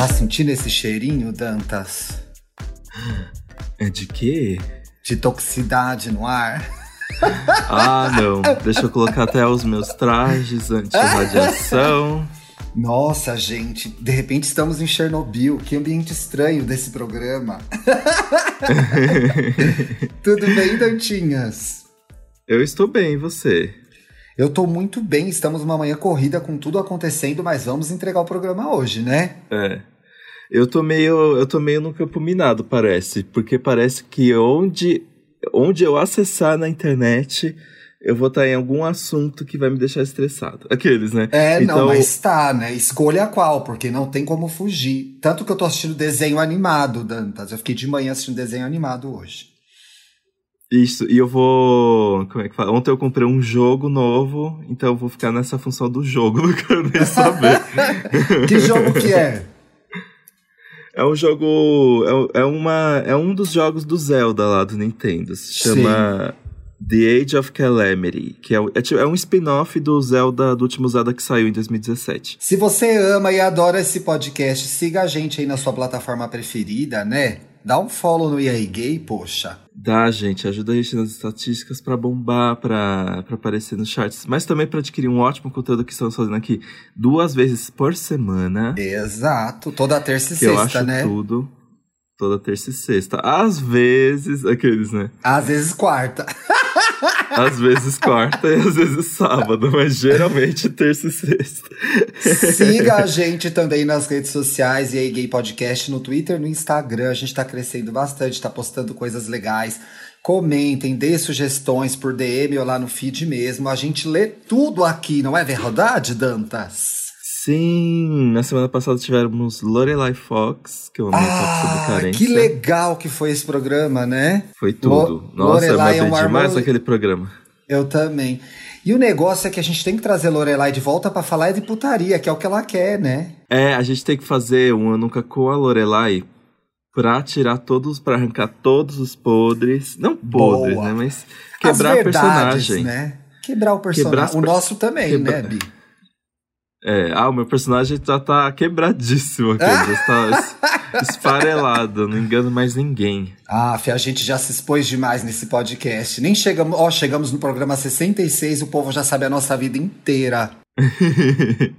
Tá sentindo esse cheirinho, Dantas? É de quê? De toxicidade no ar? Ah, não. Deixa eu colocar até os meus trajes anti-radiação. Nossa, gente, de repente estamos em Chernobyl. Que ambiente estranho desse programa. Tudo bem, Dantinhas? Eu estou bem, e você? Eu tô muito bem, estamos numa manhã corrida com tudo acontecendo, mas vamos entregar o programa hoje, né? É. Eu tô meio, eu tô meio no campo minado, parece, porque parece que onde, onde eu acessar na internet, eu vou estar em algum assunto que vai me deixar estressado. Aqueles, né? É, então... não, mas tá, né? Escolha qual, porque não tem como fugir. Tanto que eu tô assistindo desenho animado, Dantas. Eu fiquei de manhã assistindo desenho animado hoje. Isso, e eu vou. Como é que fala? Ontem eu comprei um jogo novo, então eu vou ficar nessa função do jogo, não quero nem saber. que jogo que é? É um jogo. É, é, uma, é um dos jogos do Zelda lá do Nintendo. Se chama Sim. The Age of Calamity, que é, é, é um spin-off do Zelda, do último Zelda que saiu em 2017. Se você ama e adora esse podcast, siga a gente aí na sua plataforma preferida, né? Dá um follow no EA Gay, poxa. Dá, gente. Ajuda a gente nas estatísticas para bombar, para aparecer nos charts. Mas também para adquirir um ótimo conteúdo que estamos fazendo aqui duas vezes por semana. Exato. Toda terça e que sexta, eu acho né? tudo. Toda terça e sexta. Às vezes, aqueles, né? Às vezes quarta. Às vezes quarta e às vezes sábado, mas geralmente terça e sexta. Siga a gente também nas redes sociais e aí Gay Podcast no Twitter, no Instagram. A gente tá crescendo bastante, tá postando coisas legais. Comentem, dê sugestões por DM ou lá no feed mesmo. A gente lê tudo aqui, não é verdade, Dantas? Sim, na semana passada tivemos Lorelai Fox, que eu amei ah, sobre carência. Que legal que foi esse programa, né? Foi tudo. Lo Nossa, Lorelai eu amei é demais aquele programa. Eu também. E o negócio é que a gente tem que trazer Lorelai de volta para falar de putaria, que é o que ela quer, né? É, a gente tem que fazer um Nunca com a Lorelai pra tirar todos, pra arrancar todos os podres. Não podres, Boa. né? Mas quebrar o personagem. né? Quebrar o personagem. Quebrar o nosso também, né, Bi? É, ah, o meu personagem já tá quebradíssimo aqui, já está esfarelado, não engano mais ninguém. Ah, a gente já se expôs demais nesse podcast. Nem chegamos, ó, chegamos no programa 66, o povo já sabe a nossa vida inteira.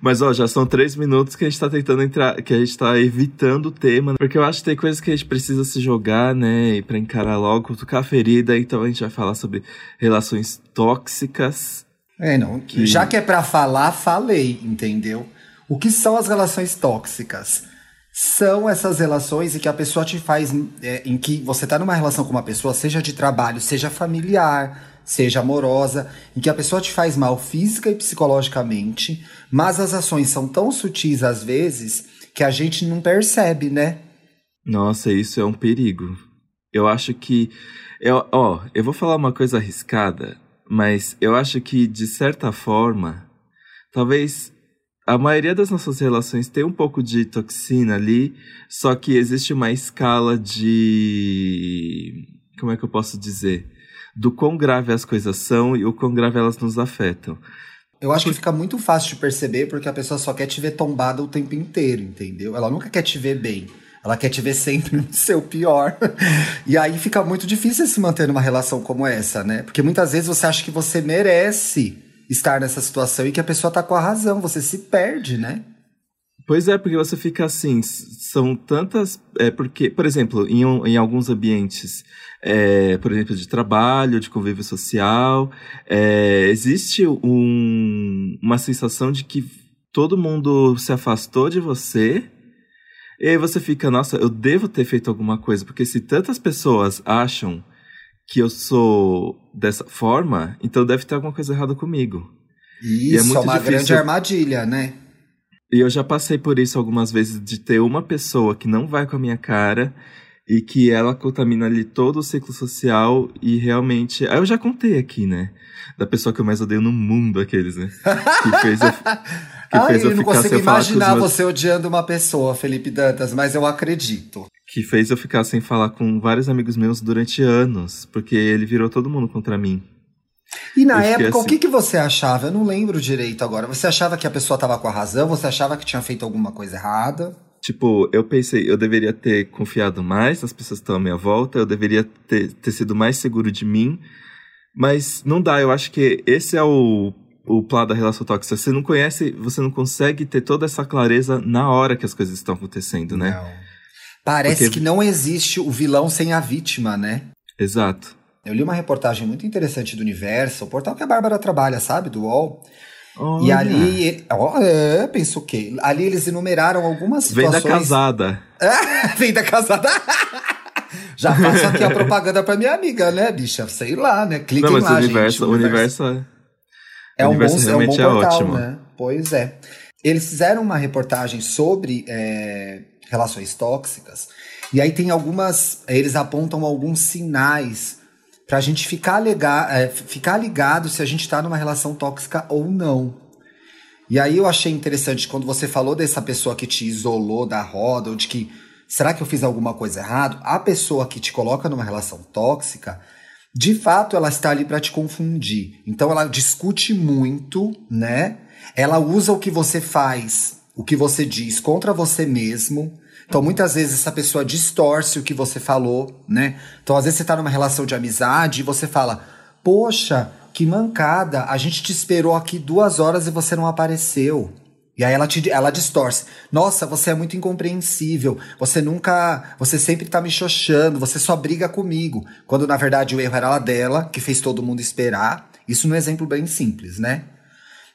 Mas ó, já são três minutos que a gente tá tentando entrar, que a gente tá evitando o tema, porque eu acho que tem coisas que a gente precisa se jogar, né, e pra encarar logo, tocar a ferida, então a gente vai falar sobre relações tóxicas é, não. Que... Já que é para falar, falei, entendeu? O que são as relações tóxicas? São essas relações em que a pessoa te faz. É, em que você tá numa relação com uma pessoa, seja de trabalho, seja familiar, seja amorosa, em que a pessoa te faz mal física e psicologicamente, mas as ações são tão sutis às vezes que a gente não percebe, né? Nossa, isso é um perigo. Eu acho que. Eu, ó, eu vou falar uma coisa arriscada, mas eu acho que, de certa forma, talvez a maioria das nossas relações tem um pouco de toxina ali, só que existe uma escala de. Como é que eu posso dizer? Do quão grave as coisas são e o quão grave elas nos afetam. Eu acho que fica muito fácil de perceber porque a pessoa só quer te ver tombada o tempo inteiro, entendeu? Ela nunca quer te ver bem. Ela quer te ver sempre no seu pior. e aí fica muito difícil se manter numa relação como essa, né? Porque muitas vezes você acha que você merece estar nessa situação e que a pessoa tá com a razão. Você se perde, né? Pois é, porque você fica assim, são tantas. É, porque, por exemplo, em, em alguns ambientes, é, por exemplo, de trabalho, de convívio social, é, existe um, uma sensação de que todo mundo se afastou de você e aí você fica, nossa, eu devo ter feito alguma coisa, porque se tantas pessoas acham que eu sou dessa forma, então deve ter alguma coisa errada comigo. Isso, e é muito uma difícil. grande armadilha, né? E eu já passei por isso algumas vezes, de ter uma pessoa que não vai com a minha cara e que ela contamina ali todo o ciclo social e realmente. Aí eu já contei aqui, né? Da pessoa que eu mais odeio no mundo, aqueles, né? Que fez eu. Que fez eu, eu não consigo imaginar meus... você odiando uma pessoa, Felipe Dantas, mas eu acredito. Que fez eu ficar sem falar com vários amigos meus durante anos, porque ele virou todo mundo contra mim. E na época, assim... o que, que você achava? Eu não lembro direito agora. Você achava que a pessoa estava com a razão? Você achava que tinha feito alguma coisa errada? Tipo, eu pensei, eu deveria ter confiado mais nas pessoas que estão à minha volta, eu deveria ter, ter sido mais seguro de mim, mas não dá, eu acho que esse é o, o plano da relação tóxica. Você não conhece, você não consegue ter toda essa clareza na hora que as coisas estão acontecendo, né? Não. Parece Porque... que não existe o vilão sem a vítima, né? Exato. Eu li uma reportagem muito interessante do Universo, o portal que a Bárbara trabalha, sabe? Do UOL. Olha. E ali, oh, é, penso o quê? Ali eles enumeraram algumas situações. Vem da casada. Vem da casada. Já faço aqui a propaganda pra minha amiga, né, bicha? Sei lá, né? Cliquem Não, mas lá, o universo, gente. O universo, é, é, um bom, é um bom é portal, ótimo. né? Pois é. Eles fizeram uma reportagem sobre é, relações tóxicas. E aí tem algumas. Eles apontam alguns sinais para a gente ficar, é, ficar ligado se a gente está numa relação tóxica ou não. E aí eu achei interessante quando você falou dessa pessoa que te isolou da roda, ou de que será que eu fiz alguma coisa errada? A pessoa que te coloca numa relação tóxica, de fato ela está ali para te confundir. Então ela discute muito, né? Ela usa o que você faz, o que você diz contra você mesmo então, muitas vezes, essa pessoa distorce o que você falou, né? Então, às vezes, você tá numa relação de amizade e você fala: Poxa, que mancada, a gente te esperou aqui duas horas e você não apareceu. E aí ela, te, ela distorce. Nossa, você é muito incompreensível. Você nunca. Você sempre tá me xoxando. Você só briga comigo. Quando na verdade o erro era dela, que fez todo mundo esperar. Isso num exemplo bem simples, né?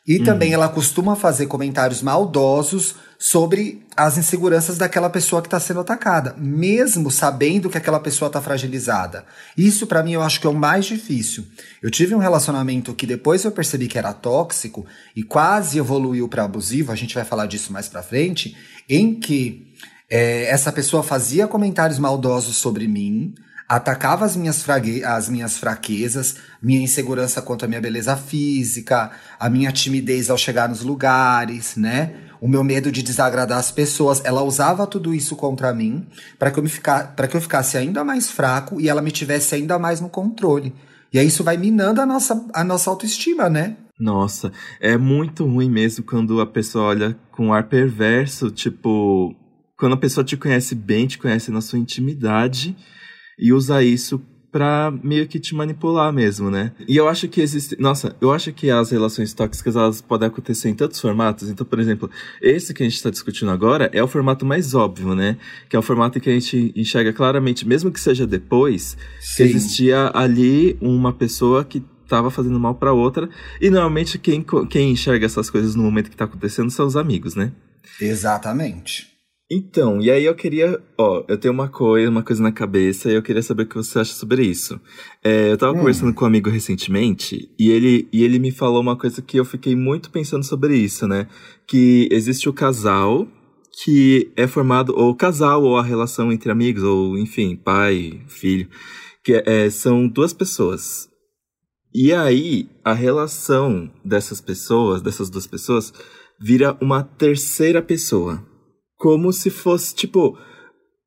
E uhum. também ela costuma fazer comentários maldosos sobre as inseguranças daquela pessoa que está sendo atacada, mesmo sabendo que aquela pessoa está fragilizada. Isso para mim eu acho que é o mais difícil. Eu tive um relacionamento que depois eu percebi que era tóxico e quase evoluiu para abusivo, a gente vai falar disso mais para frente, em que é, essa pessoa fazia comentários maldosos sobre mim, atacava as minhas, frague as minhas fraquezas, minha insegurança quanto à minha beleza física, a minha timidez ao chegar nos lugares, né? O meu medo de desagradar as pessoas. Ela usava tudo isso contra mim para que, eu me ficar, que eu ficasse ainda mais fraco e ela me tivesse ainda mais no controle. E aí isso vai minando a nossa, a nossa autoestima, né? Nossa, é muito ruim mesmo quando a pessoa olha com ar perverso, tipo, quando a pessoa te conhece bem, te conhece na sua intimidade e usar isso para meio que te manipular mesmo, né? E eu acho que existe, nossa, eu acho que as relações tóxicas elas podem acontecer em tantos formatos. Então, por exemplo, esse que a gente está discutindo agora é o formato mais óbvio, né? Que é o formato que a gente enxerga claramente, mesmo que seja depois, Sim. que existia ali uma pessoa que estava fazendo mal para outra. E normalmente quem, quem enxerga essas coisas no momento que está acontecendo são os amigos, né? Exatamente. Então, e aí eu queria, ó, eu tenho uma coisa, uma coisa na cabeça e eu queria saber o que você acha sobre isso. É, eu tava hum. conversando com um amigo recentemente e ele, e ele me falou uma coisa que eu fiquei muito pensando sobre isso, né? Que existe o casal que é formado, ou o casal, ou a relação entre amigos, ou enfim, pai, filho, que é, são duas pessoas. E aí, a relação dessas pessoas, dessas duas pessoas, vira uma terceira pessoa como se fosse, tipo,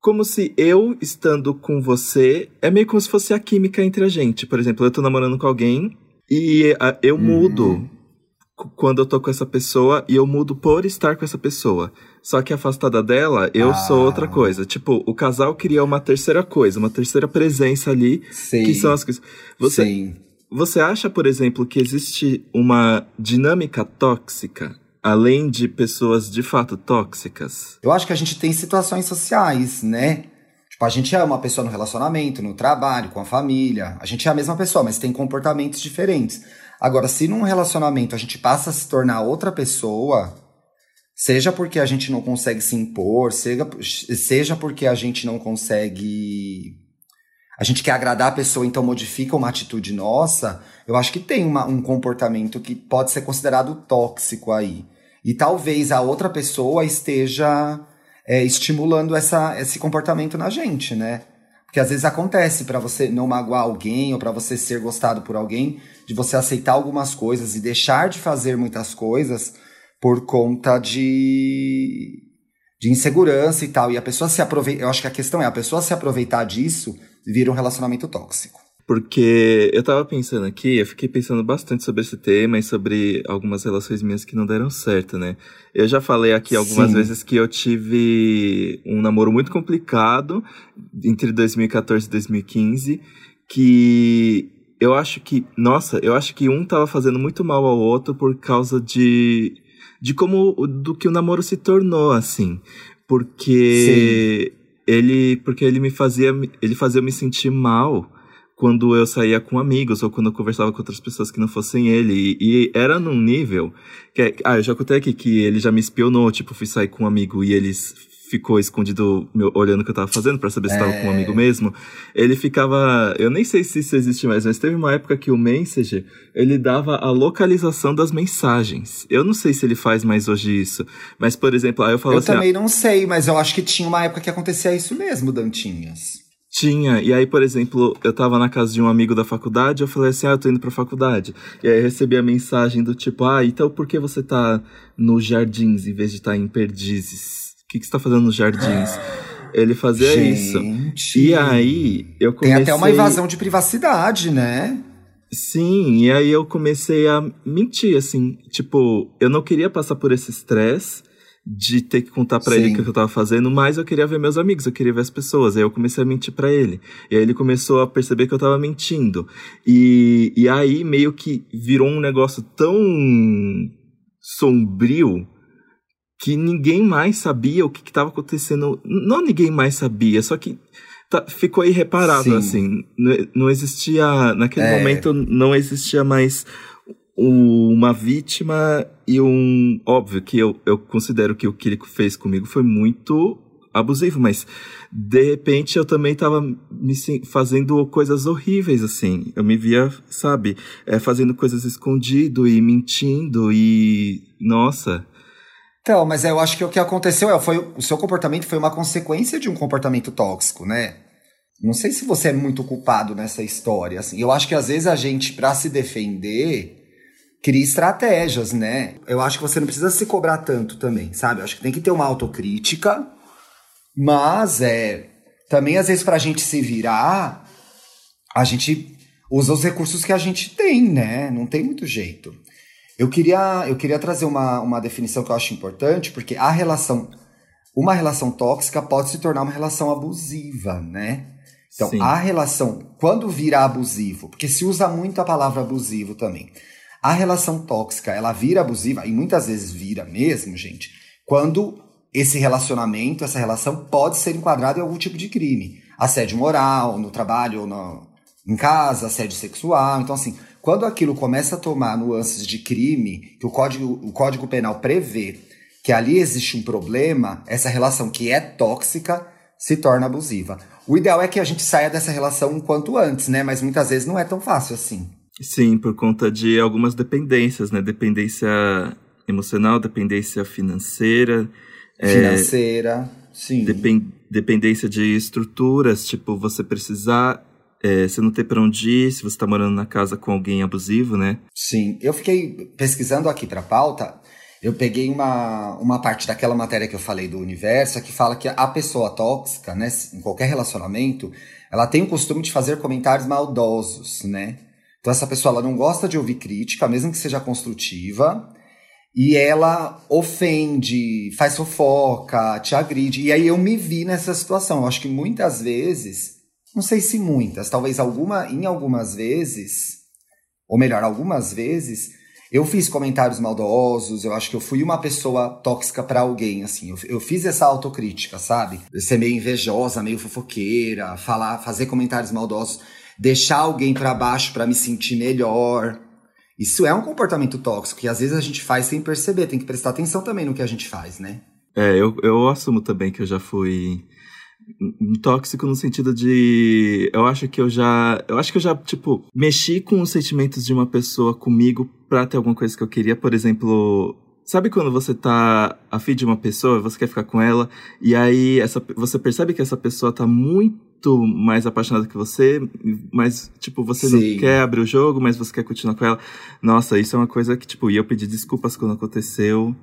como se eu estando com você é meio como se fosse a química entre a gente. Por exemplo, eu tô namorando com alguém e a, eu mudo uhum. quando eu tô com essa pessoa e eu mudo por estar com essa pessoa. Só que afastada dela, eu ah. sou outra coisa. Tipo, o casal cria uma terceira coisa, uma terceira presença ali, Sim. que são as coisas. Você, Sim. você acha, por exemplo, que existe uma dinâmica tóxica além de pessoas de fato tóxicas? Eu acho que a gente tem situações sociais, né? Tipo, a gente é uma pessoa no relacionamento, no trabalho, com a família. A gente é a mesma pessoa, mas tem comportamentos diferentes. Agora, se num relacionamento a gente passa a se tornar outra pessoa, seja porque a gente não consegue se impor, seja, seja porque a gente não consegue. A gente quer agradar a pessoa, então modifica uma atitude nossa. Eu acho que tem uma, um comportamento que pode ser considerado tóxico aí. E talvez a outra pessoa esteja é, estimulando essa, esse comportamento na gente, né? Porque às vezes acontece para você não magoar alguém ou para você ser gostado por alguém, de você aceitar algumas coisas e deixar de fazer muitas coisas por conta de, de insegurança e tal. E a pessoa se aproveita. Eu acho que a questão é a pessoa se aproveitar disso vira um relacionamento tóxico. Porque eu tava pensando aqui, eu fiquei pensando bastante sobre esse tema e sobre algumas relações minhas que não deram certo, né? Eu já falei aqui algumas Sim. vezes que eu tive um namoro muito complicado entre 2014 e 2015, que eu acho que, nossa, eu acho que um tava fazendo muito mal ao outro por causa de de como do que o namoro se tornou assim, porque Sim. ele porque ele me fazia ele fazia eu me sentir mal quando eu saía com amigos ou quando eu conversava com outras pessoas que não fossem ele. E, e era num nível que. É, ah, eu já contei aqui que ele já me espionou, tipo, fui sair com um amigo e eles ficou escondido meu, olhando o que eu tava fazendo para saber se estava com um amigo é. mesmo. Ele ficava, eu nem sei se isso existe mais, mas teve uma época que o Messenger, ele dava a localização das mensagens. Eu não sei se ele faz mais hoje isso, mas por exemplo, aí eu falo eu assim, Eu também não sei, mas eu acho que tinha uma época que acontecia isso mesmo, Dantinhas. Tinha, e aí, por exemplo, eu tava na casa de um amigo da faculdade, eu falei assim, ah, eu tô indo pra faculdade. E aí eu recebi a mensagem do tipo, ah, então por que você tá nos jardins em vez de estar tá em perdizes? O que, que você tá fazendo nos jardins? Ele fazia Gente. isso. E aí, eu comecei... Tem até uma invasão de privacidade, né? Sim, e aí eu comecei a mentir, assim. Tipo, eu não queria passar por esse estresse de ter que contar para ele o que eu tava fazendo, mas eu queria ver meus amigos, eu queria ver as pessoas. Aí eu comecei a mentir para ele. E aí ele começou a perceber que eu tava mentindo. E, e aí meio que virou um negócio tão sombrio que ninguém mais sabia o que, que tava acontecendo. Não ninguém mais sabia, só que tá, ficou irreparável, assim. Não, não existia. Naquele é. momento não existia mais uma vítima e um. Óbvio que eu, eu considero que o que ele fez comigo foi muito abusivo, mas de repente eu também tava me fazendo coisas horríveis, assim. Eu me via, sabe, é, fazendo coisas escondido e mentindo e. Nossa. Então, mas eu acho que o que aconteceu é, foi, o seu comportamento foi uma consequência de um comportamento tóxico, né? Não sei se você é muito culpado nessa história, assim. Eu acho que às vezes a gente, para se defender, cria estratégias, né? Eu acho que você não precisa se cobrar tanto também, sabe? Eu acho que tem que ter uma autocrítica, mas é também às vezes pra gente se virar, a gente usa os recursos que a gente tem, né? Não tem muito jeito. Eu queria, eu queria trazer uma, uma definição que eu acho importante, porque a relação, uma relação tóxica pode se tornar uma relação abusiva, né? Então, Sim. a relação, quando vira abusivo, porque se usa muito a palavra abusivo também. A relação tóxica, ela vira abusiva, e muitas vezes vira mesmo, gente, quando esse relacionamento, essa relação pode ser enquadrada em algum tipo de crime. Assédio moral, no trabalho ou no, em casa, assédio sexual. Então, assim, quando aquilo começa a tomar nuances de crime, que o Código, o Código Penal prevê que ali existe um problema, essa relação que é tóxica se torna abusiva. O ideal é que a gente saia dessa relação o quanto antes, né? Mas muitas vezes não é tão fácil assim. Sim, por conta de algumas dependências, né? Dependência emocional, dependência financeira. É, financeira, é, sim. Depend, dependência de estruturas, tipo, você precisar. É, você não ter para onde ir se você está morando na casa com alguém abusivo, né? Sim, eu fiquei pesquisando aqui para pauta. Eu peguei uma, uma parte daquela matéria que eu falei do universo, que fala que a pessoa tóxica, né, em qualquer relacionamento, ela tem o costume de fazer comentários maldosos, né? Então essa pessoa ela não gosta de ouvir crítica, mesmo que seja construtiva, e ela ofende, faz fofoca, te agride. E aí eu me vi nessa situação. Eu acho que muitas vezes, não sei se muitas, talvez alguma, em algumas vezes, ou melhor, algumas vezes, eu fiz comentários maldosos, eu acho que eu fui uma pessoa tóxica para alguém, assim. Eu, eu, fiz essa autocrítica, sabe? Ser meio invejosa, meio fofoqueira, falar, fazer comentários maldosos deixar alguém para baixo para me sentir melhor. Isso é um comportamento tóxico que às vezes a gente faz sem perceber. Tem que prestar atenção também no que a gente faz, né? É, eu, eu assumo também que eu já fui tóxico no sentido de eu acho que eu já eu acho que eu já tipo mexi com os sentimentos de uma pessoa comigo pra ter alguma coisa que eu queria por exemplo sabe quando você tá afim de uma pessoa você quer ficar com ela e aí essa você percebe que essa pessoa tá muito muito mais apaixonada que você, mas, tipo, você Sim. não quer abrir o jogo, mas você quer continuar com ela. Nossa, isso é uma coisa que, tipo, e eu pedi desculpas quando aconteceu.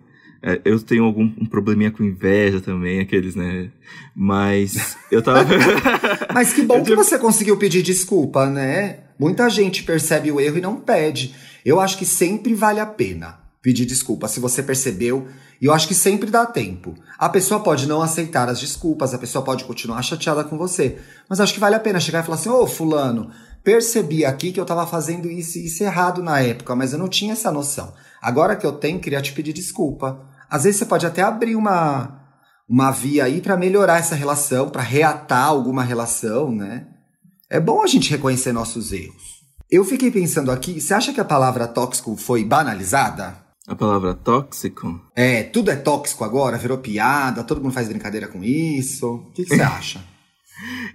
É, eu tenho algum um probleminha com inveja também, aqueles, né? Mas eu tava. Mas que bom que você conseguiu pedir desculpa, né? Muita gente percebe o erro e não pede. Eu acho que sempre vale a pena pedir desculpa se você percebeu. E eu acho que sempre dá tempo. A pessoa pode não aceitar as desculpas, a pessoa pode continuar chateada com você. Mas acho que vale a pena chegar e falar assim: Ô, Fulano, percebi aqui que eu estava fazendo isso e isso errado na época, mas eu não tinha essa noção. Agora que eu tenho, queria te pedir desculpa. Às vezes você pode até abrir uma, uma via aí para melhorar essa relação, para reatar alguma relação, né? É bom a gente reconhecer nossos erros. Eu fiquei pensando aqui, você acha que a palavra tóxico foi banalizada? A palavra tóxico? É, tudo é tóxico agora, virou piada, todo mundo faz brincadeira com isso. O que, você acha?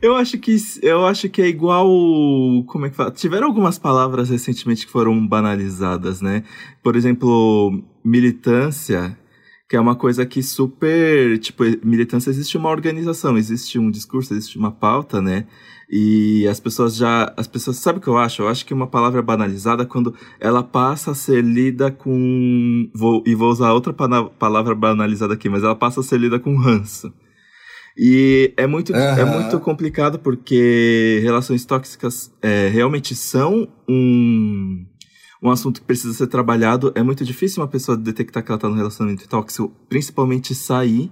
Eu acho que eu acho que é igual. Como é que fala? Tiveram algumas palavras recentemente que foram banalizadas, né? Por exemplo, militância que é uma coisa que super, tipo, militância existe uma organização, existe um discurso, existe uma pauta, né? E as pessoas já, as pessoas, sabe o que eu acho? Eu acho que uma palavra é banalizada quando ela passa a ser lida com, vou, e vou usar outra palavra banalizada aqui, mas ela passa a ser lida com ranço. E é muito, uhum. é muito complicado porque relações tóxicas é, realmente são um um assunto que precisa ser trabalhado. É muito difícil uma pessoa detectar que ela está no relacionamento tóxico, principalmente sair.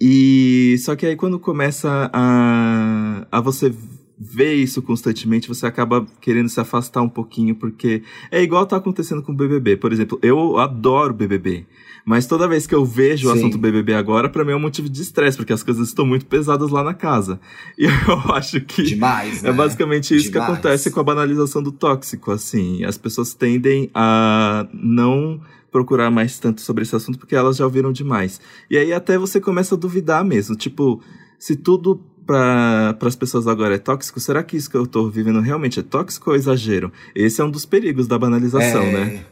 E só que aí quando começa a, a você ver isso constantemente, você acaba querendo se afastar um pouquinho, porque é igual tá acontecendo com o BBB. Por exemplo, eu adoro BBB. Mas toda vez que eu vejo Sim. o assunto BBB agora, para mim é um motivo de estresse, porque as coisas estão muito pesadas lá na casa. E eu acho que Demais, é né? basicamente isso Demais. que acontece com a banalização do tóxico, assim. As pessoas tendem a não procurar mais tanto sobre esse assunto porque elas já ouviram demais. E aí até você começa a duvidar mesmo, tipo, se tudo para as pessoas agora é tóxico, será que isso que eu estou vivendo realmente é tóxico ou exagero? Esse é um dos perigos da banalização, é... né?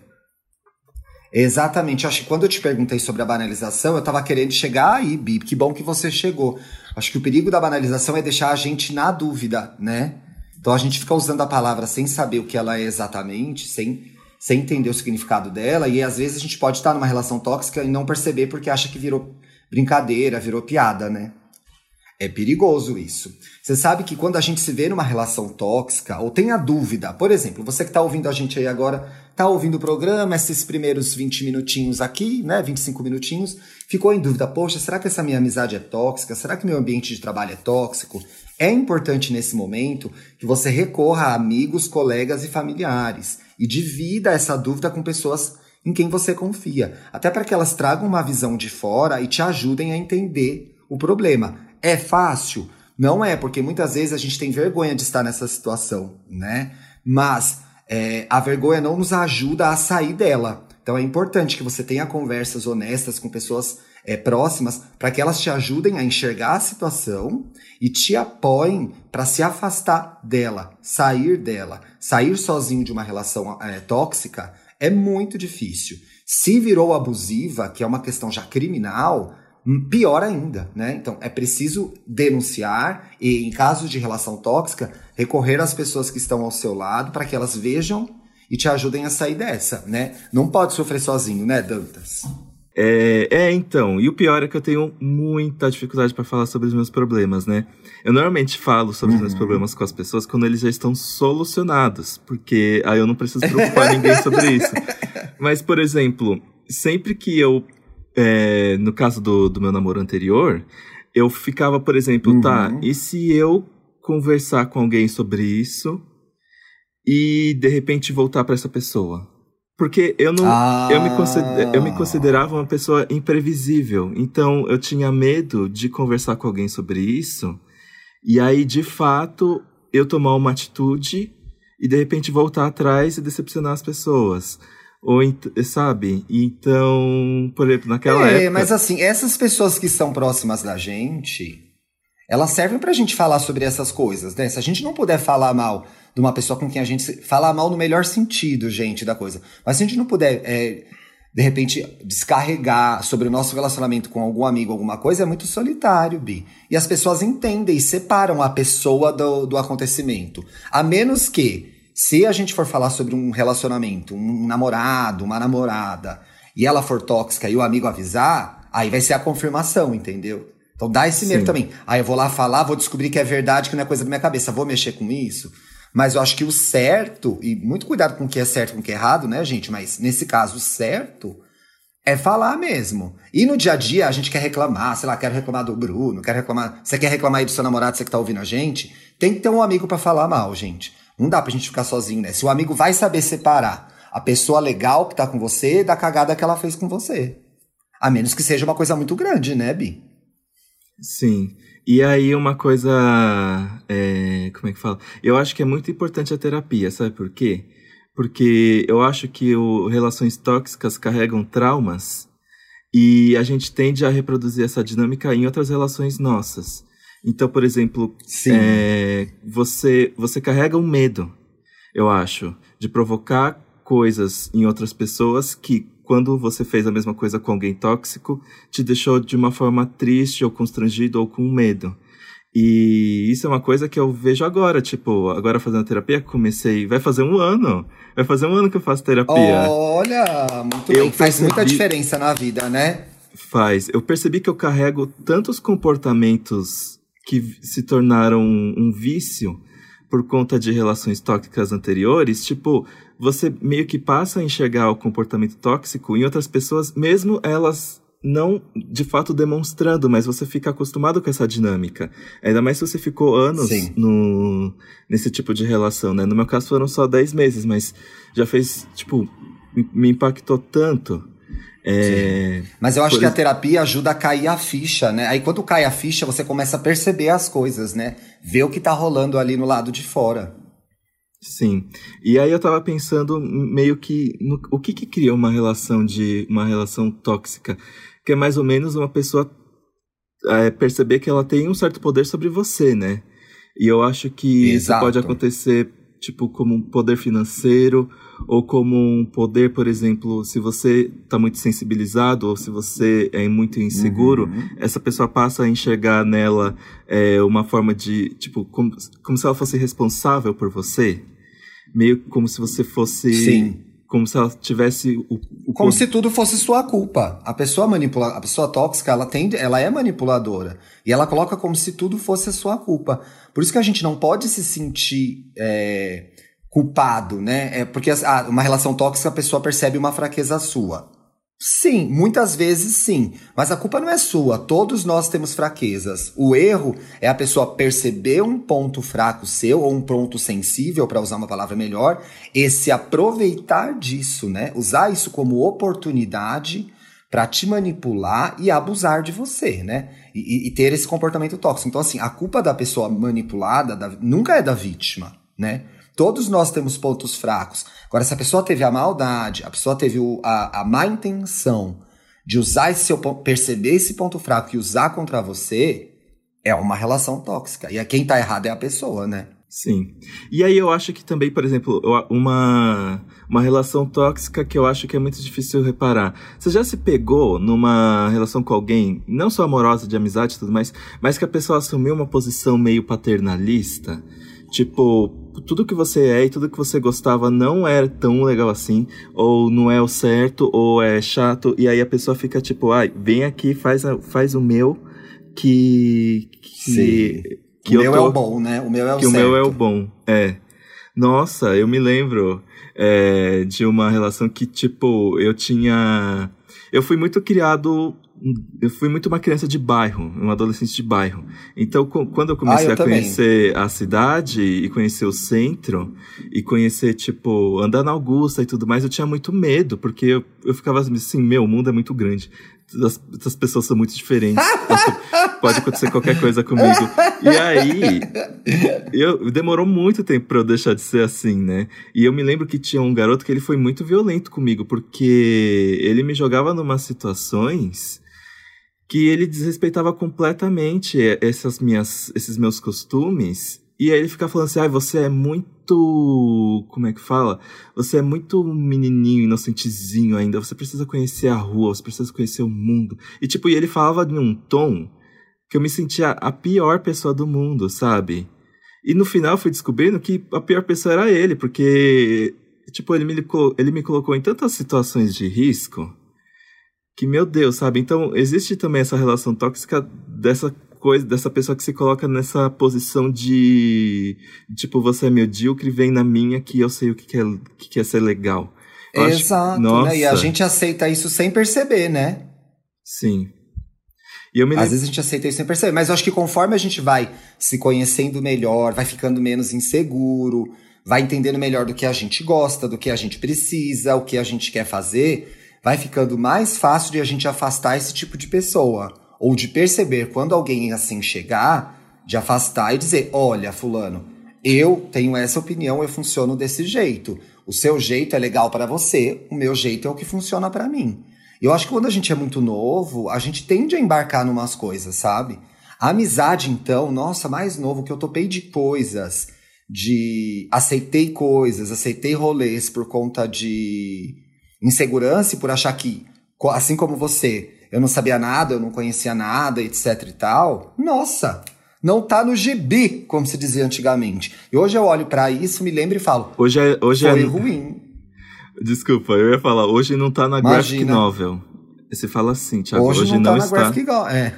Exatamente. Acho que quando eu te perguntei sobre a banalização, eu estava querendo chegar aí, Bi. Que bom que você chegou. Acho que o perigo da banalização é deixar a gente na dúvida, né? Então a gente fica usando a palavra sem saber o que ela é exatamente, sem, sem entender o significado dela, e às vezes a gente pode estar numa relação tóxica e não perceber porque acha que virou brincadeira, virou piada, né? É perigoso isso. Você sabe que quando a gente se vê numa relação tóxica, ou tem a dúvida, por exemplo, você que está ouvindo a gente aí agora, está ouvindo o programa, esses primeiros 20 minutinhos aqui, né, 25 minutinhos, ficou em dúvida, poxa, será que essa minha amizade é tóxica? Será que meu ambiente de trabalho é tóxico? É importante nesse momento que você recorra a amigos, colegas e familiares e divida essa dúvida com pessoas em quem você confia, até para que elas tragam uma visão de fora e te ajudem a entender o problema. É fácil? Não é, porque muitas vezes a gente tem vergonha de estar nessa situação, né? Mas é, a vergonha não nos ajuda a sair dela. Então é importante que você tenha conversas honestas com pessoas é, próximas para que elas te ajudem a enxergar a situação e te apoiem para se afastar dela, sair dela. Sair sozinho de uma relação é, tóxica é muito difícil. Se virou abusiva, que é uma questão já criminal, pior ainda, né? Então é preciso denunciar e, em casos de relação tóxica, recorrer às pessoas que estão ao seu lado para que elas vejam e te ajudem a sair dessa, né? Não pode sofrer sozinho, né, Dantas? É, é, então. E o pior é que eu tenho muita dificuldade para falar sobre os meus problemas, né? Eu normalmente falo sobre uhum. os meus uhum. problemas com as pessoas quando eles já estão solucionados, porque aí eu não preciso preocupar ninguém sobre isso. Mas, por exemplo, sempre que eu é, no caso do, do meu namoro anterior, eu ficava, por exemplo, tá, uhum. tá, e se eu conversar com alguém sobre isso e de repente voltar para essa pessoa? Porque eu não. Ah. Eu, me eu me considerava uma pessoa imprevisível. Então eu tinha medo de conversar com alguém sobre isso. E aí, de fato, eu tomar uma atitude e de repente voltar atrás e decepcionar as pessoas. Ou, sabe? Então, por exemplo, naquela é, época. mas assim, essas pessoas que estão próximas da gente, elas servem pra gente falar sobre essas coisas, né? Se a gente não puder falar mal de uma pessoa com quem a gente. Falar mal no melhor sentido, gente, da coisa. Mas se a gente não puder. É, de repente, descarregar sobre o nosso relacionamento com algum amigo, alguma coisa, é muito solitário, Bi. E as pessoas entendem e separam a pessoa do, do acontecimento. A menos que se a gente for falar sobre um relacionamento, um namorado, uma namorada, e ela for tóxica e o amigo avisar, aí vai ser a confirmação, entendeu? Então dá esse medo Sim. também. Aí eu vou lá falar, vou descobrir que é verdade, que não é coisa da minha cabeça, vou mexer com isso. Mas eu acho que o certo, e muito cuidado com o que é certo e com o que é errado, né, gente? Mas nesse caso, o certo é falar mesmo. E no dia a dia a gente quer reclamar, sei lá, quero reclamar do Bruno, quero reclamar. Você quer reclamar aí do seu namorado, você que tá ouvindo a gente? Tem que ter um amigo para falar mal, gente. Não dá pra gente ficar sozinho, né? Se o amigo vai saber separar a pessoa legal que tá com você da cagada que ela fez com você. A menos que seja uma coisa muito grande, né, Bi? Sim. E aí uma coisa. É, como é que fala? Eu acho que é muito importante a terapia, sabe por quê? Porque eu acho que o, relações tóxicas carregam traumas e a gente tende a reproduzir essa dinâmica em outras relações nossas. Então, por exemplo, é, você, você carrega um medo, eu acho, de provocar coisas em outras pessoas que, quando você fez a mesma coisa com alguém tóxico, te deixou de uma forma triste ou constrangido ou com medo. E isso é uma coisa que eu vejo agora, tipo, agora fazendo terapia, comecei, vai fazer um ano. Vai fazer um ano que eu faço terapia. Olha, muito eu bem. Faz percebi... muita diferença na vida, né? Faz. Eu percebi que eu carrego tantos comportamentos que se tornaram um, um vício por conta de relações tóxicas anteriores, tipo, você meio que passa a enxergar o comportamento tóxico em outras pessoas, mesmo elas não de fato demonstrando, mas você fica acostumado com essa dinâmica. Ainda mais se você ficou anos no, nesse tipo de relação, né? No meu caso foram só 10 meses, mas já fez, tipo, me impactou tanto é, Mas eu acho que a terapia ajuda a cair a ficha, né? Aí quando cai a ficha, você começa a perceber as coisas, né? Ver o que tá rolando ali no lado de fora. Sim. E aí eu tava pensando meio que no, o que que cria uma relação de uma relação tóxica, que é mais ou menos uma pessoa é, perceber que ela tem um certo poder sobre você, né? E eu acho que Exato. isso pode acontecer tipo como um poder financeiro ou como um poder, por exemplo, se você está muito sensibilizado ou se você é muito inseguro, uhum. essa pessoa passa a enxergar nela é, uma forma de, tipo, como, como se ela fosse responsável por você. Meio como se você fosse. Sim. Como se ela tivesse o, o como se tudo fosse sua culpa. A pessoa manipula, a pessoa tóxica, ela tende, ela é manipuladora e ela coloca como se tudo fosse a sua culpa. Por isso que a gente não pode se sentir é, culpado, né? É porque ah, uma relação tóxica a pessoa percebe uma fraqueza sua. Sim, muitas vezes sim, mas a culpa não é sua. Todos nós temos fraquezas. O erro é a pessoa perceber um ponto fraco seu ou um ponto sensível, para usar uma palavra melhor, e se aproveitar disso, né? Usar isso como oportunidade para te manipular e abusar de você, né? E, e, ter esse comportamento tóxico. Então, assim, a culpa da pessoa manipulada da, nunca é da vítima, né? Todos nós temos pontos fracos. Agora, se a pessoa teve a maldade, a pessoa teve o, a, a má intenção de usar esse seu perceber esse ponto fraco e usar contra você, é uma relação tóxica. E quem tá errado é a pessoa, né? Sim. E aí eu acho que também, por exemplo, uma, uma relação tóxica que eu acho que é muito difícil reparar. Você já se pegou numa relação com alguém, não só amorosa, de amizade e tudo mais, mas que a pessoa assumiu uma posição meio paternalista? Tipo, tudo que você é e tudo que você gostava não é tão legal assim, ou não é o certo, ou é chato, e aí a pessoa fica tipo, ai, vem aqui, faz, a, faz o meu, que. que Sim. Que o meu tô, é o bom, né? O meu é o que certo. o meu é o bom, é. Nossa, eu me lembro é, de uma relação que, tipo, eu tinha. Eu fui muito criado eu fui muito uma criança de bairro, um adolescente de bairro. Então, quando eu comecei ah, eu a também. conhecer a cidade e conhecer o centro, e conhecer, tipo, andar na Augusta e tudo mais, eu tinha muito medo, porque eu, eu ficava assim, meu, o mundo é muito grande. As, as pessoas são muito diferentes. pode acontecer qualquer coisa comigo. E aí, eu, demorou muito tempo para eu deixar de ser assim, né? E eu me lembro que tinha um garoto que ele foi muito violento comigo, porque ele me jogava numas situações que ele desrespeitava completamente essas minhas, esses meus costumes. E aí ele fica falando assim, ah, você é muito. Como é que fala? Você é muito menininho, inocentezinho ainda. Você precisa conhecer a rua, você precisa conhecer o mundo. E tipo, e ele falava num tom que eu me sentia a pior pessoa do mundo, sabe? E no final fui descobrindo que a pior pessoa era ele, porque, tipo, ele me, ele me colocou em tantas situações de risco que, meu Deus, sabe? Então, existe também essa relação tóxica dessa coisa, dessa pessoa que se coloca nessa posição de, tipo, você é medíocre, vem na minha que eu sei o que, que, é, que, que é ser legal. Eu Exato, acho, né? E a gente aceita isso sem perceber, né? Sim. E eu me Às vezes a gente aceita isso sem perceber, mas eu acho que conforme a gente vai se conhecendo melhor, vai ficando menos inseguro, vai entendendo melhor do que a gente gosta, do que a gente precisa, o que a gente quer fazer, vai ficando mais fácil de a gente afastar esse tipo de pessoa. Ou de perceber quando alguém assim chegar, de afastar e dizer: olha, Fulano, eu tenho essa opinião, eu funciono desse jeito. O seu jeito é legal para você, o meu jeito é o que funciona para mim. Eu acho que quando a gente é muito novo, a gente tende a embarcar numas coisas, sabe? A amizade, então, nossa, mais novo, que eu topei de coisas, de aceitei coisas, aceitei rolês por conta de insegurança e por achar que, assim como você, eu não sabia nada, eu não conhecia nada, etc e tal, nossa, não tá no gibi, como se dizia antigamente. E hoje eu olho para isso, me lembro e falo, hoje é, hoje foi é... ruim. Desculpa, eu ia falar, hoje não tá na Imagina. graphic novel. Você fala assim, Thiago, hoje, hoje não, não, tá está. Na graphic é.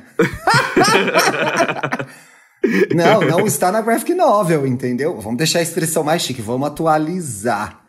não, não está na graphic novel, entendeu? Vamos deixar a expressão mais chique, vamos atualizar.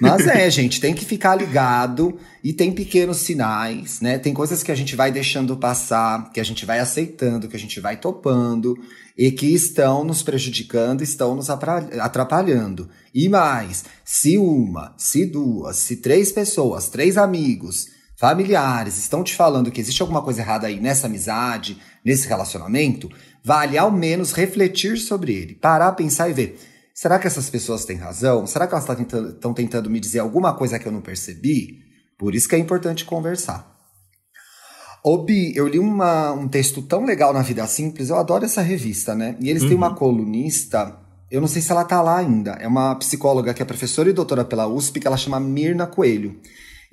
Mas é, gente, tem que ficar ligado e tem pequenos sinais, né? Tem coisas que a gente vai deixando passar, que a gente vai aceitando, que a gente vai topando e que estão nos prejudicando, estão nos atrapalhando. E mais, se uma, se duas, se três pessoas, três amigos, familiares estão te falando que existe alguma coisa errada aí nessa amizade, nesse relacionamento, vale ao menos refletir sobre ele, parar, pensar e ver Será que essas pessoas têm razão? Será que elas estão tentando, tentando me dizer alguma coisa que eu não percebi? Por isso que é importante conversar. Ô Bi, eu li uma, um texto tão legal na Vida Simples, eu adoro essa revista, né? E eles uhum. têm uma uhum. colunista, eu não sei se ela tá lá ainda, é uma psicóloga que é professora e doutora pela USP, que ela chama Mirna Coelho.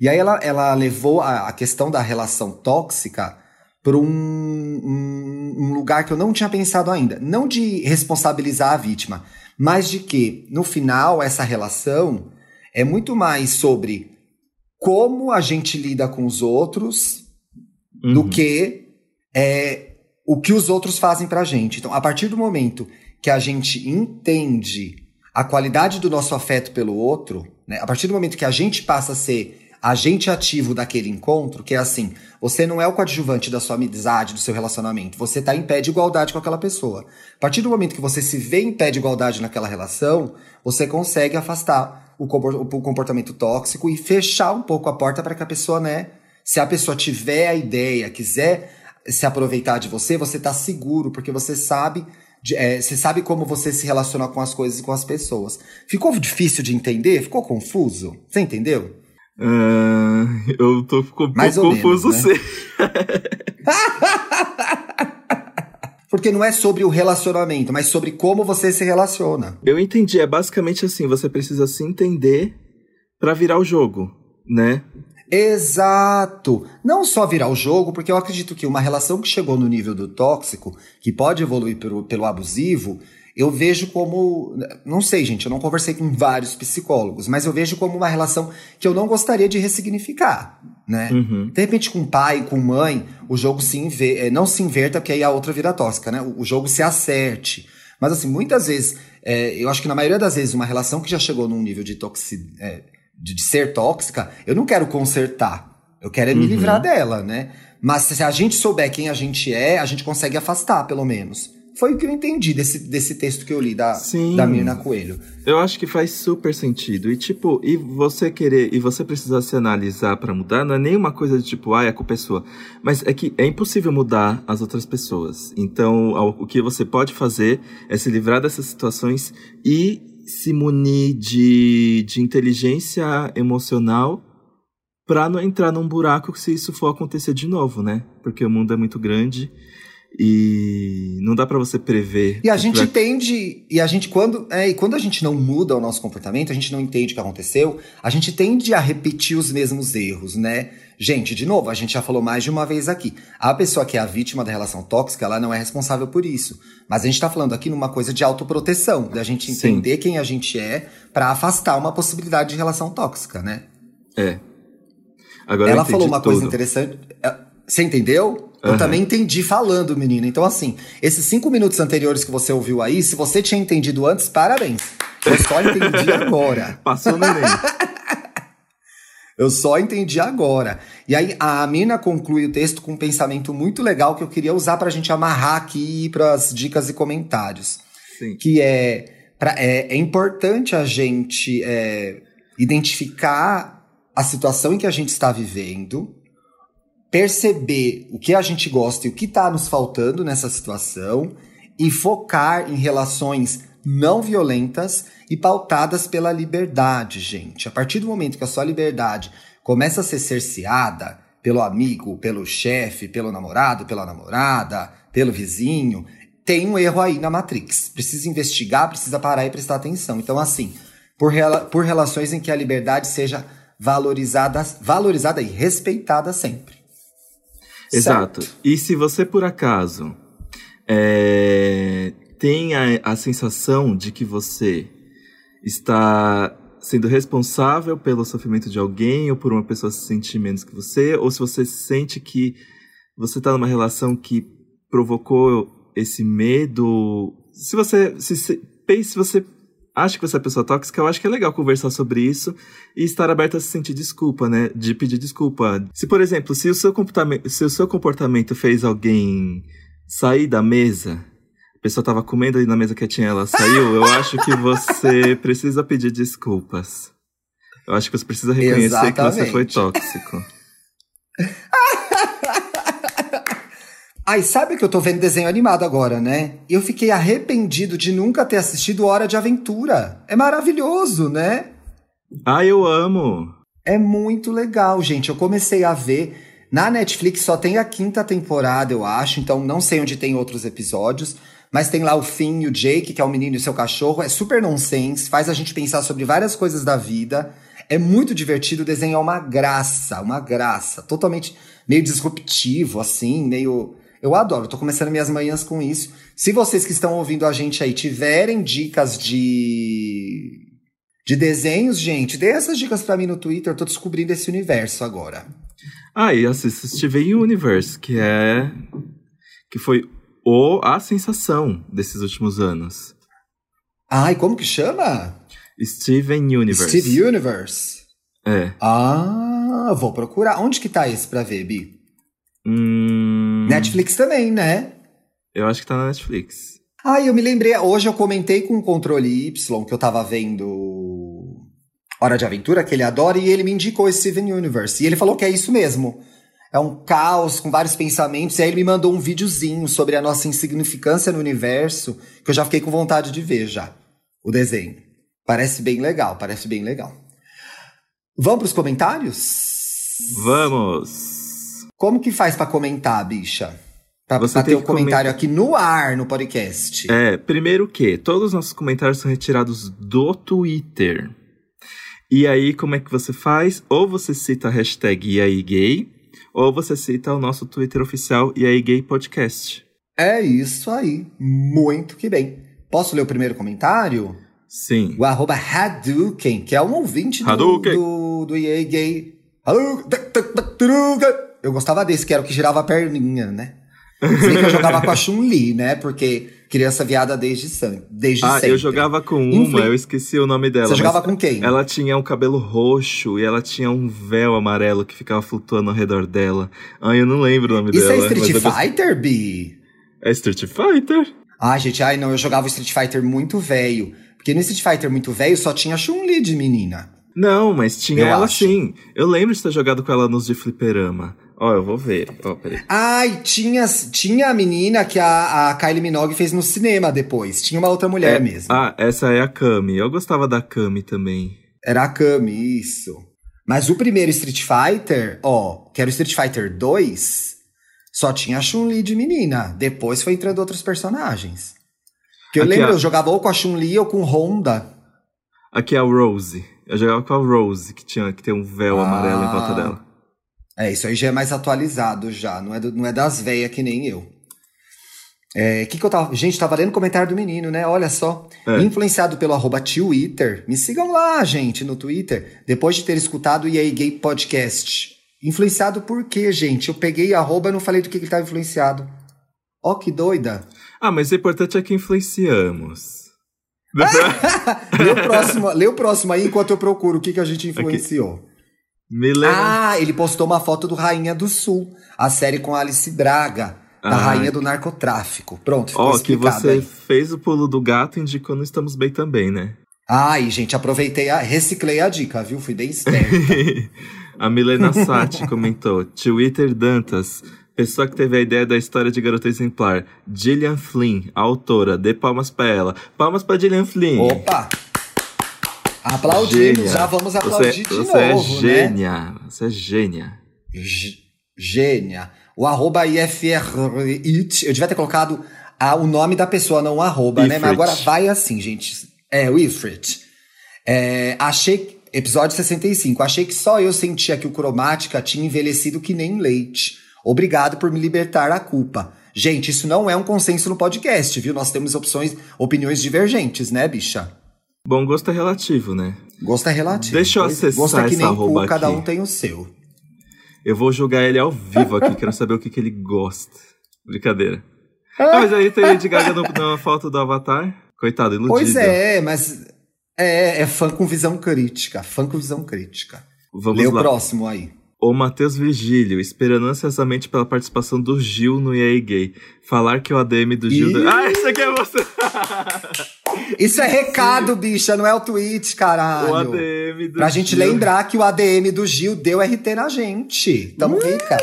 E aí ela, ela levou a, a questão da relação tóxica para um, um, um lugar que eu não tinha pensado ainda. Não de responsabilizar a vítima, mas de que, no final, essa relação é muito mais sobre como a gente lida com os outros uhum. do que é, o que os outros fazem pra gente. Então, a partir do momento que a gente entende a qualidade do nosso afeto pelo outro, né, a partir do momento que a gente passa a ser agente ativo daquele encontro, que é assim, você não é o coadjuvante da sua amizade, do seu relacionamento, você está em pé de igualdade com aquela pessoa. A partir do momento que você se vê em pé de igualdade naquela relação, você consegue afastar o comportamento tóxico e fechar um pouco a porta para que a pessoa, né, se a pessoa tiver a ideia, quiser se aproveitar de você, você está seguro, porque você sabe é, você sabe como você se relaciona com as coisas e com as pessoas. Ficou difícil de entender? Ficou confuso? Você entendeu? Uh, eu tô um pouco confuso menos, né? Porque não é sobre o relacionamento, mas sobre como você se relaciona. Eu entendi. É basicamente assim: você precisa se entender para virar o jogo, né? Exato! Não só virar o jogo, porque eu acredito que uma relação que chegou no nível do tóxico, que pode evoluir pelo, pelo abusivo, eu vejo como. Não sei, gente, eu não conversei com vários psicólogos, mas eu vejo como uma relação que eu não gostaria de ressignificar. Né? Uhum. De repente, com pai, com mãe, o jogo se inver... É, não se inverta, porque aí a outra vira tóxica, né? O jogo se acerte. Mas, assim, muitas vezes, é, eu acho que na maioria das vezes, uma relação que já chegou num nível de, toxi... É, de, de, ser tóxica, eu não quero consertar. Eu quero é me uhum. livrar dela, né? Mas se a gente souber quem a gente é, a gente consegue afastar, pelo menos. Foi o que eu entendi desse, desse texto que eu li da, Sim. da Mirna Coelho. Eu acho que faz super sentido. E tipo, e você querer, e você precisar se analisar para mudar, não é nenhuma coisa de tipo, ah, é a culpa é sua. Mas é que é impossível mudar as outras pessoas. Então, o que você pode fazer é se livrar dessas situações e se munir de, de inteligência emocional para não entrar num buraco se isso for acontecer de novo, né? Porque o mundo é muito grande e não dá para você prever. E a gente vai... tende, e a gente quando, é, e quando a gente não muda o nosso comportamento, a gente não entende o que aconteceu, a gente tende a repetir os mesmos erros, né? Gente, de novo, a gente já falou mais de uma vez aqui. A pessoa que é a vítima da relação tóxica, ela não é responsável por isso. Mas a gente tá falando aqui numa coisa de autoproteção, da gente entender Sim. quem a gente é para afastar uma possibilidade de relação tóxica, né? É. Agora Ela falou uma tudo. coisa interessante. É, Você entendeu? Eu também entendi falando, menina. Então, assim, esses cinco minutos anteriores que você ouviu aí, se você tinha entendido antes, parabéns. Eu só entendi agora. Passou no Enem. Eu só entendi agora. E aí a Mina conclui o texto com um pensamento muito legal que eu queria usar pra gente amarrar aqui para as dicas e comentários. Sim. Que é, pra- é, é importante a gente é, identificar a situação em que a gente está vivendo, perceber o que a gente gosta e o que está nos faltando nessa situação e focar em relações não violentas e pautadas pela liberdade, gente. A partir do momento que a sua liberdade começa a ser cerceada pelo amigo, pelo chefe, pelo namorado, pela namorada, pelo vizinho, tem um erro aí na Matrix. Precisa investigar, precisa parar e prestar atenção. Então, assim, por, rela- por relações em que a liberdade seja valorizada, valorizada e respeitada sempre. Exato. Certo? E se você, por acaso, é, tem a, a sensação de que você está sendo responsável pelo sofrimento de alguém ou por uma pessoa se sentir menos que você, ou se você sente que você está numa relação que provocou esse medo. Se você se, se, pense, se você acha que você é pessoa tóxica, eu acho que é legal conversar sobre isso e estar aberto a se sentir desculpa, né? De pedir desculpa. Se, por exemplo, se o seu comportamento, se o seu comportamento fez alguém sair da mesa, a pessoa tava comendo ali na mesa quietinha, ela saiu, eu acho que você precisa pedir desculpas. Eu acho que você precisa reconhecer que você foi Exatamente. tóxico. Ai, sabe que eu tô vendo desenho animado agora, né? Eu fiquei arrependido de nunca ter assistido Hora de Aventura. É maravilhoso, né? Ah, eu amo! É muito legal, gente. Eu comecei a ver. Na Netflix só tem a quinta temporada, eu acho, então não sei onde tem outros episódios. Mas tem lá o Finn e o Jake, que é o menino e o seu cachorro. É super nonsense, faz a gente pensar sobre várias coisas da vida. É muito divertido, o desenho é uma graça, uma graça. Totalmente meio disruptivo, assim, meio. Eu adoro, tô começando minhas manhãs com isso. Se vocês que estão ouvindo a gente aí tiverem dicas de. de desenhos, gente, dê essas dicas pra mim no Twitter, eu tô descobrindo esse universo agora. Ah, e assista Steven Universe, que é. que foi o, a sensação desses últimos anos. Ai, como que chama? Steven Universe. Steve Universe. É. Ah, vou procurar. Onde que tá esse pra ver, Bi? Hum, Netflix também, né? Eu acho que tá na Netflix. Ah, eu me lembrei, hoje eu comentei com o Controle Y que eu tava vendo Hora de Aventura, que ele adora, e ele me indicou esse Steven Universe. E ele falou que é isso mesmo. É um caos com vários pensamentos, e aí ele me mandou um videozinho sobre a nossa insignificância no universo, que eu já fiquei com vontade de ver já, o desenho. Parece bem legal, parece bem legal. Vamos pros comentários? Vamos! Como que faz pra comentar, bicha? Pra, Você pra ter que comentário aqui no ar, no podcast. É, primeiro que todos os nossos comentários são retirados do Twitter. E aí, como é que você faz? Ou você cita a hashtag E gay, ou você cita o nosso Twitter oficial E gay podcast. É isso aí. Muito que bem. Posso ler o primeiro comentário? Sim. O arroba Hadouken, que é um ouvinte do, Hadouken. do, do EA Gay. Hadouken. Eu gostava desse, que era o que girava a perninha, né? Se bem que eu jogava com a Chun-Li, né? Porque criança viada desde, san- desde Ah, sempre. eu jogava com uma, eu esqueci o nome dela. Você jogava com quem? Ela tinha um cabelo roxo e ela tinha um véu amarelo que ficava flutuando ao redor dela. Ai, eu não lembro o nome Isso dela. é Street mas eu Fighter, Bi? É Street Fighter? Ai, gente, ai não, eu jogava Street Fighter muito velho. Porque no Street Fighter muito velho só tinha Chun-Li de menina. Não, mas tinha Eu ela acho. sim. Eu lembro de ter jogado com ela nos de fliperama. Ó, eu vou ver. Ó, peraí. Ai, tinha, tinha a menina que a, a Kylie Minogue fez no cinema depois. Tinha uma outra mulher É, mesmo. Ah, essa é a Kami. Eu gostava da Kami também. Era a Kami, isso. Mas o primeiro Street Fighter, ó, que era o Street Fighter 2, só tinha a Chun-Li de menina. Depois foi entrando outros personagens. Que eu Aqui, lembro, ó. eu jogava ou com a Chun-Li ou com Honda. Aqui é a Rose. Eu jogava com a Rose, que, tinha, que tem um véu Ah. amarelo em volta dela. É, isso aí já é mais atualizado já, não é, do- não é das velhas que nem eu. É, que que eu tava... Gente, tava lendo o comentário do menino, né? Olha só. É. Influenciado pelo arroba Twitter. Me sigam lá, gente, no Twitter. Depois de ter escutado o EA Gay Podcast. Influenciado por quê, gente? Eu peguei arroba e não falei do que, que ele tava influenciado. Ó, que doida. Ah, mas o importante é que influenciamos. lê, o próximo, lê o próximo aí enquanto eu procuro o que, que a gente influenciou. Ah, ele postou uma foto do Rainha do Sul, a série com Alice Braga, da ah. Rainha do Narcotráfico. Pronto, ficou Ó, que você aí. fez o pulo do gato indicou não estamos bem também, né? Ai, gente, aproveitei, a, reciclei a dica, viu? Fui bem esperta. a Milena Sati comentou, Twitter Dantas, pessoa que teve a ideia da história de Garota Exemplar, Gillian Flynn, a autora, dê palmas pra ela. Palmas pra Gillian Flynn. Opa! Aplaudimos, já vamos aplaudir você, de você é novo, é gênia, né? Você é gênia. G gênia. O arroba IFRIT, eu devia ter colocado a, o nome da pessoa, não o arroba, Ifrit. né? Mas agora vai assim, gente. É, o Ifrit. É, achei, episódio 65, achei que só eu sentia que o Cromática tinha envelhecido que nem leite. Obrigado por me libertar da culpa. Gente, isso não é um consenso no podcast, viu? Nós temos opções, opiniões divergentes, né, bicha? Bom, gosto é relativo, né? Gosto é relativo. Deixa eu acessar gosto é que nem cada um tem o seu. Eu vou julgar ele ao vivo aqui, quero saber o que, que ele gosta. Brincadeira. Ah, mas aí tem Lady Gaga no, na foto do Avatar. Coitado, iludido. Pois é, mas é, é fã com visão crítica. Fã com visão crítica. Vamos Lê lá. o próximo aí. O Matheus Virgílio, esperando ansiosamente pela participação do Gil no EA Gay. Falar que o ADM do Gil. Ih! Ah, isso aqui é você! Isso é recado, bicha, não é o tweet, caralho. O ADM do Pra Gil. gente lembrar que o ADM do Gil deu RT na gente. Tamo uh! ricas.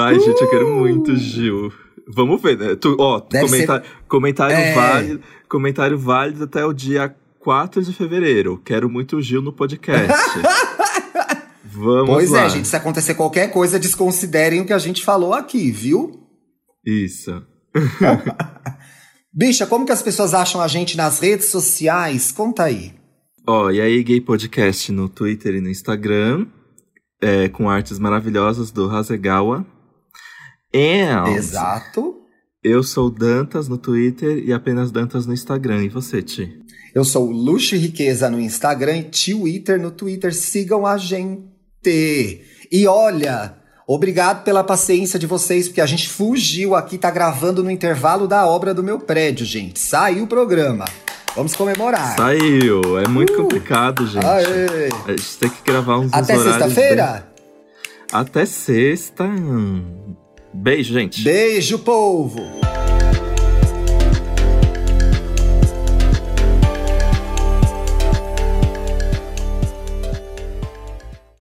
Ai, gente, eu quero muito, Gil. Vamos ver, né? Tu, ó, comentar, ser... comentário, é... válido, comentário válido até o dia 4 de fevereiro. Quero muito o Gil no podcast. Vamos pois é, lá. é, gente. Se acontecer qualquer coisa, desconsiderem o que a gente falou aqui, viu? Isso. Bicha, como que as pessoas acham a gente nas redes sociais? Conta aí. Ó, oh, e aí, Gay Podcast no Twitter e no Instagram, é, com artes maravilhosas do Hasegawa. And Exato. Eu sou Dantas no Twitter e apenas Dantas no Instagram. E você, Ti? Eu sou Luxo e Riqueza no Instagram e Twitter no Twitter. Sigam a gente. E olha, obrigado pela paciência de vocês, porque a gente fugiu aqui, tá gravando no intervalo da obra do meu prédio, gente. Saiu o programa. Vamos comemorar. Saiu. É muito uh, complicado, gente. Aê. A gente tem que gravar uns Até sexta-feira? Bem... Até sexta. Beijo, gente. Beijo, povo.